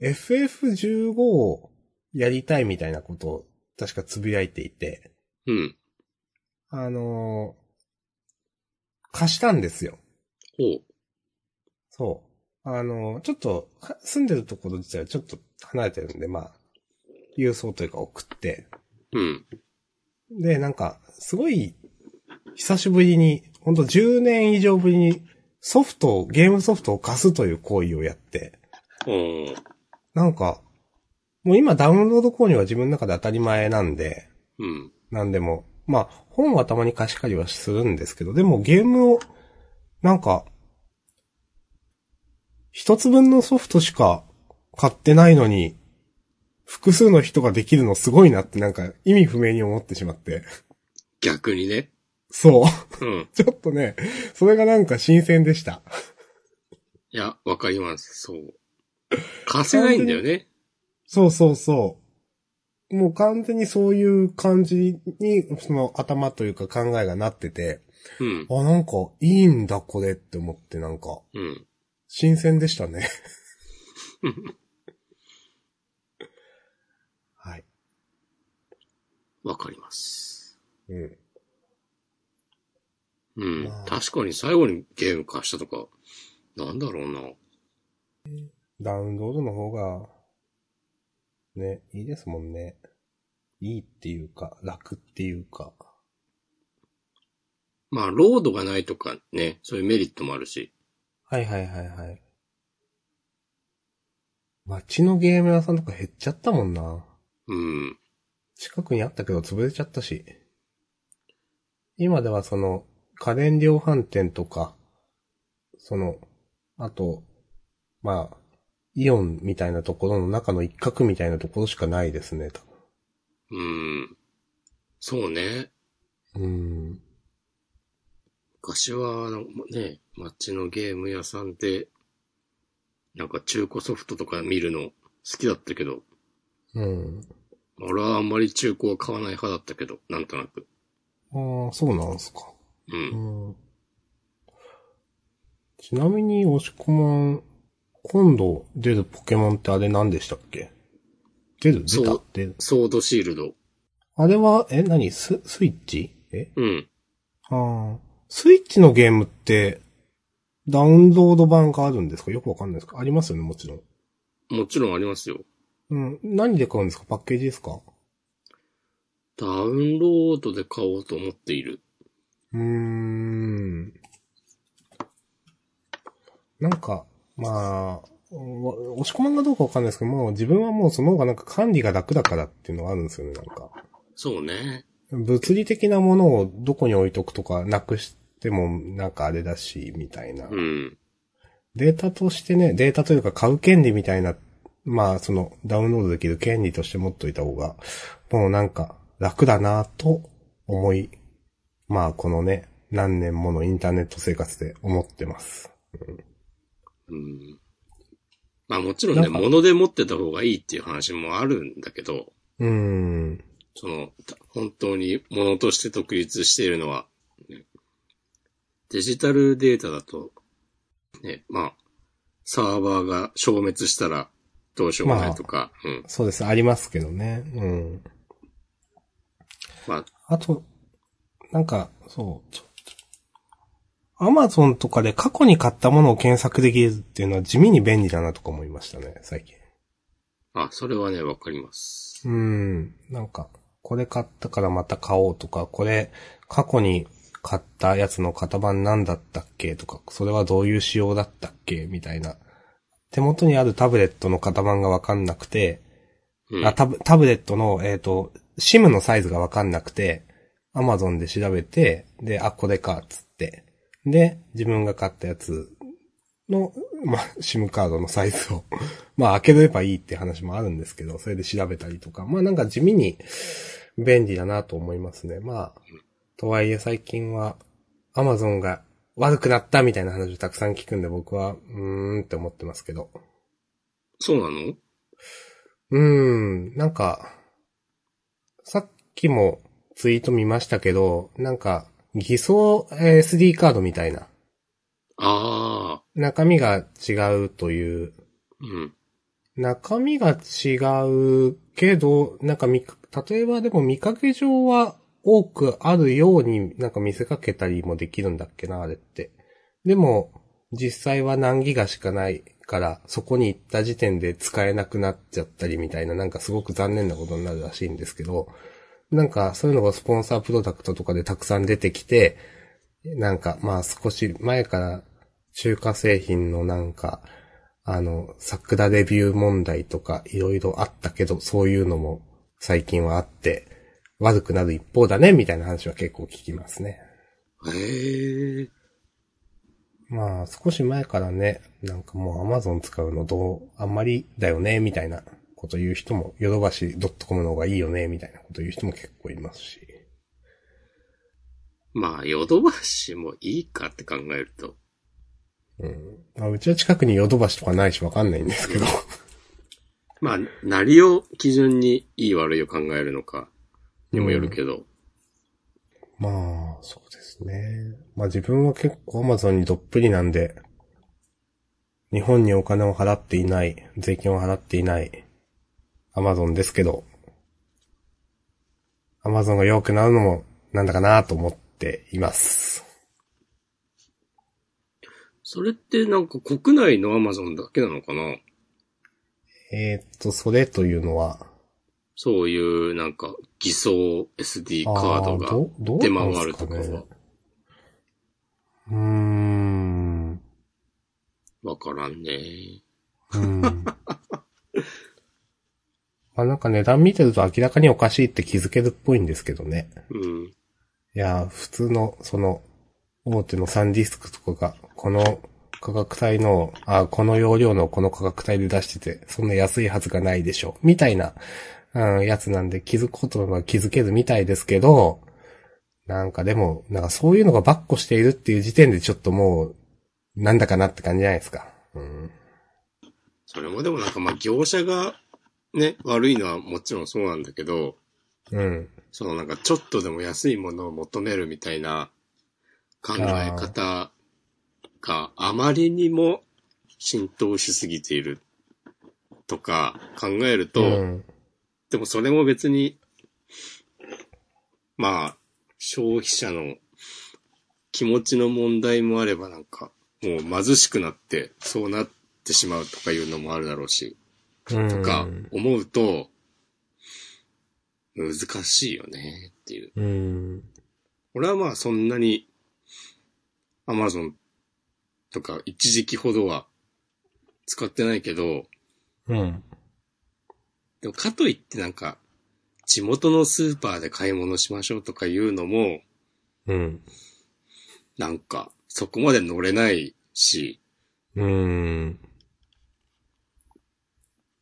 FF15 をやりたいみたいなことを確かつぶやいていて、うん。あの、貸したんですよ。ほう。そう。あの、ちょっと、か住んでるところ自体はちょっと離れてるんで、まあ、郵送というか送って、うん。で、なんか、すごい、久しぶりに、ほんと10年以上ぶりにソフトを、ゲームソフトを貸すという行為をやって、おーなんか、もう今ダウンロード購入は自分の中で当たり前なんで、うん。なんでも、まあ、本はたまに貸し借りはするんですけど、でもゲームを、なんか、一つ分のソフトしか買ってないのに、複数の人ができるのすごいなってなんか意味不明に思ってしまって。逆にね。そう。うん。ちょっとね、それがなんか新鮮でした。いや、わかります。そう。貸せないんだよね。そうそうそう。もう完全にそういう感じに、その頭というか考えがなってて、うん。あ、なんかいいんだこれって思ってなんか、うん。新鮮でしたね。はい。わかります。うん。うんまあ。確かに最後にゲーム貸したとか、なんだろうな。ダウンロードの方が、ね、いいですもんね。いいっていうか、楽っていうか。まあ、ロードがないとかね、そういうメリットもあるし。はいはいはいはい。街のゲーム屋さんとか減っちゃったもんな。うん。近くにあったけど潰れちゃったし。今ではその、家電量販店とか、その、あと、まあ、イオンみたいなところの中の一角みたいなところしかないですね、多うん。そうね。分。うん。昔は、あのね、街のゲーム屋さんで、なんか中古ソフトとか見るの好きだったけど、うん。俺はあんまり中古は買わない派だったけど、なんとなく。ああ、そうなんすか。う。うんん。ちなみに、押し込まん、今度出るポケモンってあれ何でしたっけ？出る？出た？出るソードシールド。あれは、え、何？ス、スイッチ？え？うん。ああ。スイッチのゲームって、ダウンロード版があるんですか？よくわかんないですか？ありますよね、もちろん。もちろんありますよ。うん。何で買うんですか？パッケージですか？ダウンロードで買おうと思っている。うーん。なんか、まあ、お押し込まんがどうかわかんないですけど、もう自分はもうその方がなんか管理が楽だからっていうのがあるんですよね、なんか。そうね。物理的なものをどこに置いとくとかなくしてもなんかあれだし、みたいな。うん。データとしてね、データというか買う権利みたいな、まあそのダウンロードできる権利として持っといた方が、もうなんか楽だなと思い、まあこのね、何年ものインターネット生活で思ってます。うん。まあもちろんね、物で持ってた方がいいっていう話もあるんだけど、うーん。その、た本当に物として独立しているのは、ねデジタルデータだと、ね、まあ、サーバーが消滅したらどうしようもないとか、うん。そうです、ありますけどね。うん。まあ、あと、なんか、そう、ちょアマゾンとかで過去に買ったものを検索できるっていうのは地味に便利だなとか思いましたね、最近。あ、それはね、わかります。うん。なんか、これ買ったからまた買おうとか、これ過去に買ったやつの型番なんだったっけとか、それはどういう仕様だったっけみたいな。手元にあるタブレットの型番がわかんなくて、うん。あタブ、タブレットの、えっ、と、シムのサイズがわかんなくて、アマゾンで調べて、で、あ、これか、つって。で、自分が買ったやつの、まあ、シムカードのサイズを、まあ、開ければいいって話もあるんですけど、それで調べたりとか、まあなんか地味に便利だなと思いますね。まあ、とはいえ最近は、アマゾンが悪くなったみたいな話をたくさん聞くんで僕は、うーんって思ってますけど。そうなの？うーん、なんか、さっきもツイート見ましたけど、なんか、偽装えー SD カードみたいな。ああ、中身が違うという。うん。中身が違うけど、なんか見か、例えばでも見かけ上は多くあるようになんか見せかけたりもできるんだっけな、あれって。でも、実際は何ギガしかないから、そこに行った時点で使えなくなっちゃったりみたいな、なんかすごく残念なことになるらしいんですけど、なんかそういうのがスポンサープロダクトとかでたくさん出てきて、なんかまあ少し前から中華製品のなんか、あの、桜レビュー問題とかいろいろあったけど、そういうのも最近はあって、悪くなる一方だね、みたいな話は結構聞きますね。へえ。まあ、少し前からね、なんかもう Amazon 使うのどう、あんまりだよね、みたいなこと言う人も、ヨドバシ .com の方がいいよね、みたいなこと言う人も結構いますし。まあ、ヨドバシもいいかって考えると。うん。まあ、うちは近くにヨドバシとかないしわかんないんですけど。まあ、何を基準にいい悪いを考えるのかにもよるけど。まあ、そうですね。まあ自分は結構 Amazon にどっぷりなんで、日本にお金を払っていない、税金を払っていない Amazon ですけど、Amazon が弱くなるのもなんだかなと思っています。それってなんか国内のアマゾンだけなのかな？えーっと、それというのは、そういうなんか偽装 SD カードが出回るとかはうーん。わからんね。うん。まあなんか値段見てると明らかにおかしいって気づけるっぽいんですけどね。うん。いや、普通の、その、大手のサンディスクとかが、この価格帯の、あ、この容量のこの価格帯で出してて、そんな安いはずがないでしょ。みたいな、うん、やつなんで気づくことは気づけるみたいですけど、なんかでも、なんかそういうのがバッコしているっていう時点でちょっともう、なんだかなって感じじゃないですか。うん。それもでもなんかまあ業者がね、悪いのはもちろんそうなんだけど、うん。そのなんかちょっとでも安いものを求めるみたいな考え方があまりにも浸透しすぎているとか考えると、うん。でもそれも別に、まあ、消費者の気持ちの問題もあればなんか、もう貧しくなってそうなってしまうとかいうのもあるだろうし、うん。とか思うと、難しいよねっていう。うん。俺はまあそんなに、アマゾンとか一時期ほどは使ってないけど、うん。でもかといってなんか、地元のスーパーで買い物しましょうとかいうのも、うん。なんか、そこまで乗れないし、うん。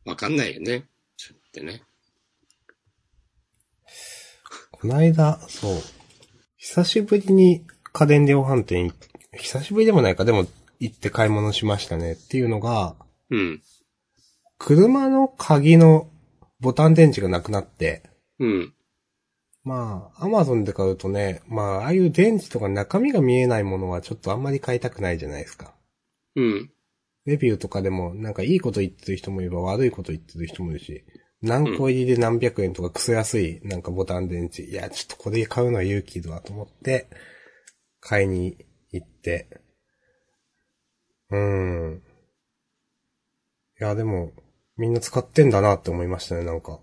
わかんないよね。ちょっとね。こないだ、そう。久しぶりに家電量販店い、久しぶりでもないか、でも行って買い物しましたねっていうのが、うん。車の鍵のボタン電池がなくなって、うん。まあ、アマゾンで買うとね、まあ、ああいう電池とか中身が見えないものはちょっとあんまり買いたくないじゃないですか。うん。レビューとかでも、なんかいいこと言ってる人もいれば悪いこと言ってる人もいるし、何個入りで何百円とかクソ安いなんかボタン電池、いや、ちょっとこれ買うのは勇気だと思って、買いに行って、うーん。いや、でも、みんな使ってんだなって思いましたね、なんか。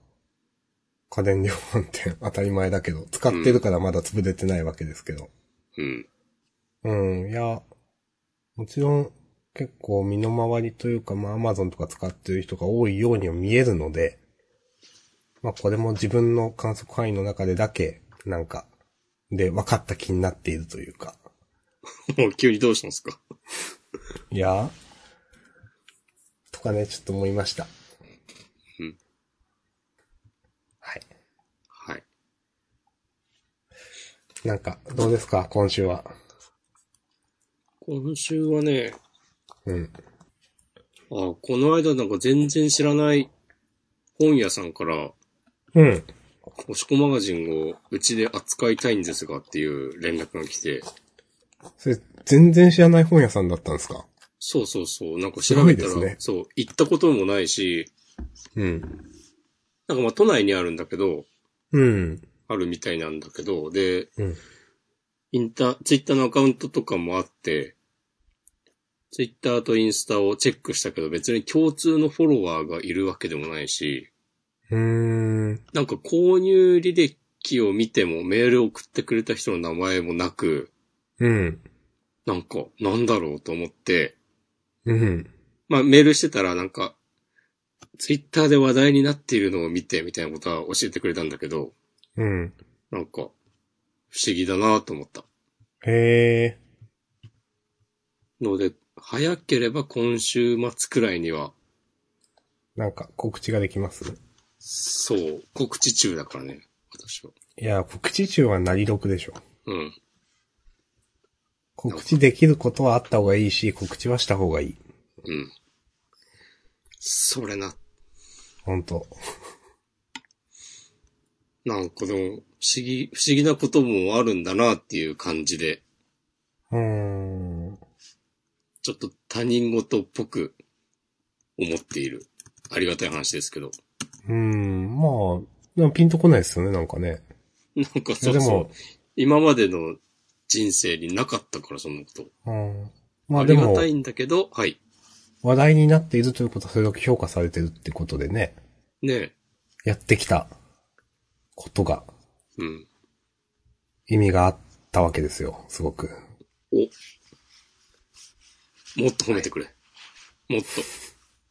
家電量販店、当たり前だけど、使ってるからまだ潰れてないわけですけど。うん。うん、いや、もちろん結構身の回りというか、まあ Amazon とか使ってる人が多いようには見えるので、まあこれも自分の観測範囲の中でだけ、なんか、で分かった気になっているというか。もう急にどうしたんですか？いやとかね、ちょっと思いました。うん。はい。はい。なんか、どうですか？今週は。今週はね、うん。あ、この間なんか全然知らない本屋さんから、うん。おしこマガジンをうちで扱いたいんですがっていう連絡が来て、それ、全然知らない本屋さんだったんですか？そうそうそう、なんか調べたら、ねそう、行ったこともないし、うん。なんかまあ都内にあるんだけど、うん。あるみたいなんだけど、で、うん。インター、ツイッターのアカウントとかもあって、ツイッターとインスタをチェックしたけど別に共通のフォロワーがいるわけでもないし、うーん。なんか購入履歴を見てもメールを送ってくれた人の名前もなく、うん。なんか、なんだろうと思って、うん。まあメールしてたらなんか、ツイッターで話題になっているのを見てみたいなことは教えてくれたんだけど、うん。なんか、不思議だなと思った。へえ。ので、早ければ今週末くらいには、なんか告知ができます？そう、告知中だからね、私は。いや、告知中はなり得でしょ。うん。告知できることはあった方がいいし、告知はした方がいい。うん。それな、ほんと。なんかでも、不思議、不思議なこともあるんだなっていう感じで、うーん。ちょっと他人事っぽく思っている。ありがたい話ですけど。うーん、まあ、でもピンとこないですよね、なんかね。なんかそうそう今までの人生になかったから、そんなこと。うん。まああでもりがた、いんだけど、はい。話題になっているということはそれだけ評価されてるってことでね、ねやってきたことがうん。意味があったわけですよ、すごく。お。もっと褒めてくれ。もっと、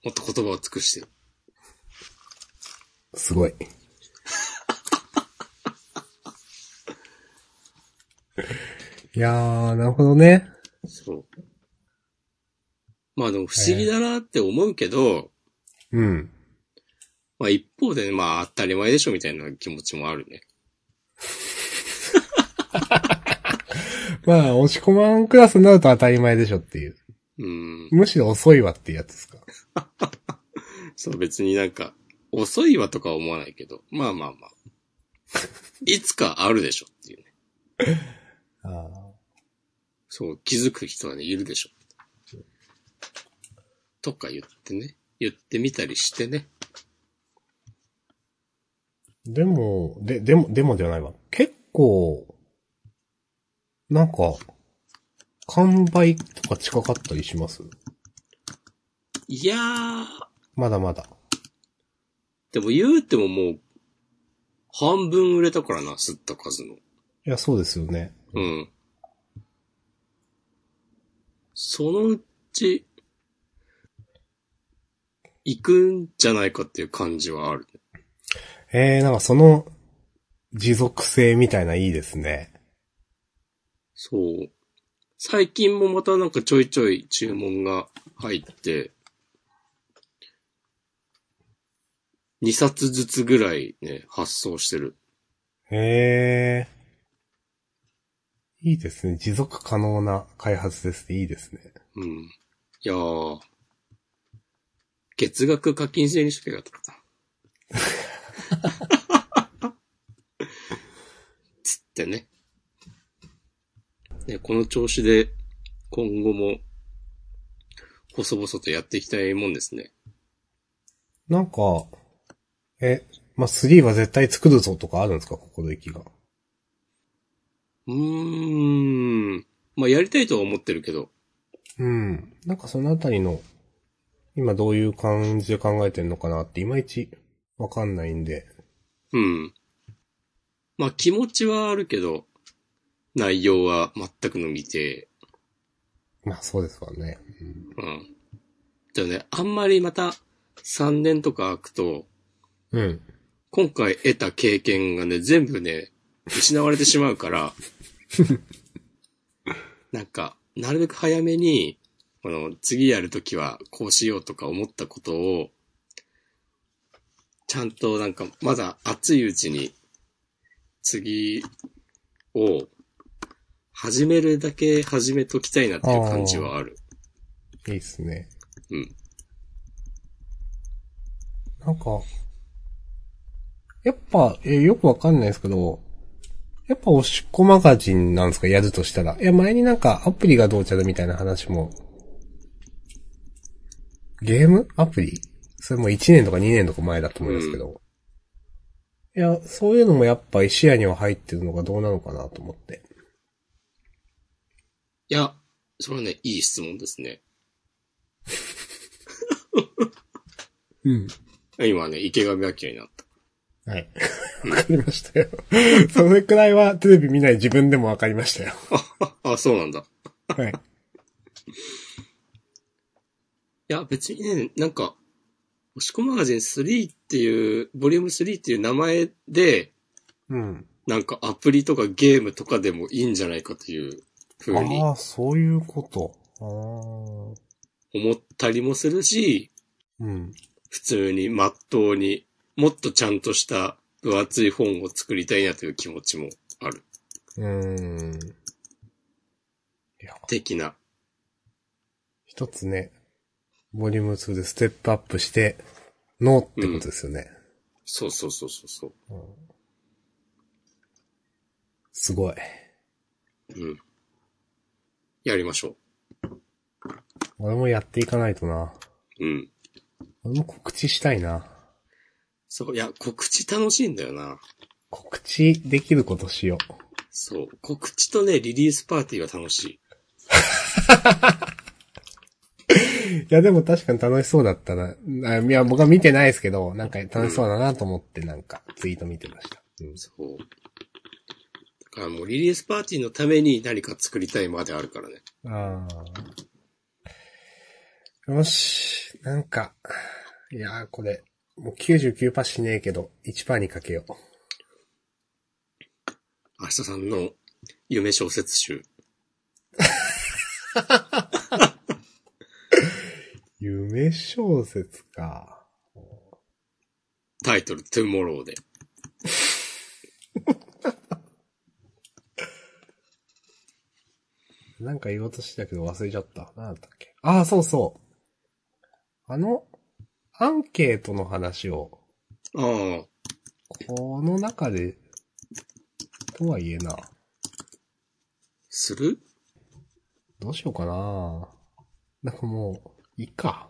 もっと言葉を尽くして。すごい。いやー、なるほどね。そう。まあでも不思議だなって思うけど、うん。まあ一方で、まあ当たり前でしょみたいな気持ちもあるね。まあ、押し込まんクラスになると当たり前でしょっていう。うん。むしろ遅いわってやつですか。そう別になんか、遅いわとかは思わないけど、まあまあまあ。いつかあるでしょっていうね。ああ。そう、気づく人はね、いるでしょ。とか言ってね。言ってみたりしてね。でも、で、でも、でもじゃないわ。結構、なんか、完売とか近かったりします？いやー、まだまだ。でも言うてももう、半分売れたからな、吸った数の。いや、そうですよね。うん。そのうち、行くんじゃないかっていう感じはある。えー、なんかその、持続性みたいないいですね。そう。最近もまたなんかちょいちょい注文が入って、2冊ずつぐらいね、発送してる。へえ。いいですね。持続可能な開発ですね。いいですね。うん。いやー、月額課金制にしとけばよかったかな。つってね。ね、この調子で今後も細々とやっていきたいもんですね。なんか、え、まあ、3は絶対作るぞとかあるんですか？心意気が。うーん。まあ、やりたいとは思ってるけど。うん。なんかそのあたりの、今どういう感じで考えてんのかなっていまいちわかんないんで。うん。まあ、気持ちはあるけど、内容は全くの未定。まあそうですわね。うん。でもね、あんまりまた3年とか空くと、うん。今回得た経験がね、全部ね、失われてしまうから、なんか、なるべく早めに、この、次やるときはこうしようとか思ったことを、ちゃんとなんか、まだ熱いうちに、次を、始めるだけ始めときたいなっていう感じはある。いいっすね。うん。なんか、やっぱ、え、よくわかんないですけど、やっぱおしっこマガジンなんですか？やるとしたら。いや、前になんかアプリがどうちゃるみたいな話も、ゲーム？アプリ？それも1年とか2年とか前だと思いますけど。いや、そういうのもやっぱ視野には入ってるのがどうなのかなと思って。いや、それはね、いい質問ですね。うん。今ね、池上彰になった。はい。わかりましたよ。それくらいはテレビ見ない自分でもわかりましたよ。あ、そうなんだ。はい。いや、別にね、なんか、押し込マガジン3っていう、ボリューム3っていう名前で、うん。なんかアプリとかゲームとかでもいいんじゃないかというふうにああ、そういうこと。ああ。思ったりもするし、うん。普通にまっとうにもっとちゃんとした分厚い本を作りたいなという気持ちもある。うーん。いや、的な。一つね、ボリューム2でステップアップして、ノーってことですよね。そうそうそうそうそう。すごい。うん。やりましょ俺もやっていかないとな。う。うん。俺も告知したいな。そう、いや、告知楽しいんだよな。告知できることしよう。そう。告知とね、リリースパーティーが楽しい。いや、でも確かに楽しそうだったな。あいや、僕は見てないですけど、なんか楽しそうだなと思ってなんかツイート見てました。うんそう。だからもうリリースパーティーのために何か作りたいまであるからね。ああ。よし。なんか、いやーこれ、もう99パーしねえけど、1パーにかけよう。明日さんの夢小説集。夢小説か。タイトル、トゥモローで。なんか言おうとしてたけど忘れちゃった。なんだったっけ？ああ、そうそう。あの、アンケートの話を、ああ、この中で、とはいえな、する？どうしようかななんかもう、いいか。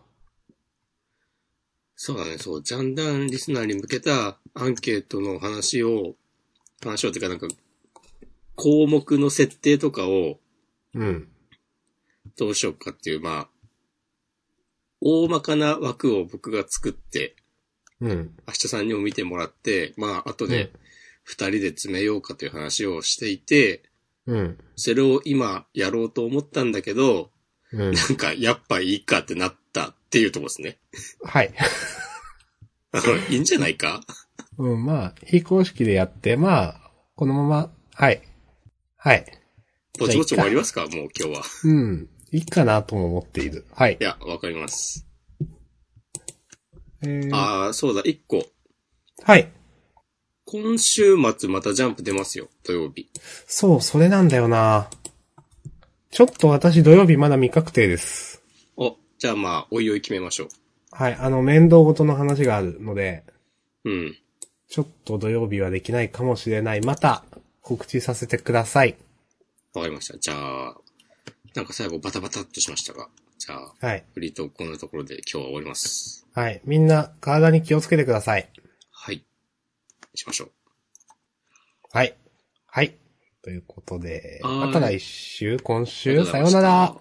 そうだね、そう、ジャンダンリスナーに向けたアンケートの話を、話をっていうかなんか、項目の設定とかをうん。どうしようかっていう、まあ、大まかな枠を僕が作って、うん。明日さんにも見てもらって、まあ、後うんで二人で詰めようかという話をしていて、うん。それを今やろうと思ったんだけど、うん。なんか、やっぱいいかってなったっていうとこですね。はい。あのいいんじゃないか？うん、まあ、非公式でやって、まあ、このまま、はい。はい。ぼちぼち終わりますか？もう今日は。うん。いいかなとも思っている。はいい。や、わかります。えー、ああ、そうだ、一個。はい。今週末またジャンプ出ますよ、土曜日。そう、それなんだよなちょっと私土曜日まだ未確定です。お、じゃあまあ、おいおい決めましょはい、あの、面倒ごとの話があるので、う。うん。ちょっと土曜日はできないかもしれない。また、告知させてください。わかりました。じゃあ、なんか最後バタバタっとしましたが、じゃあ、はい。フリートークこんなところで今日は終わります。はい。みんな、体に気をつけてください。はい。しましょう。はい。はい。ということで、また来週、今週、さようなら。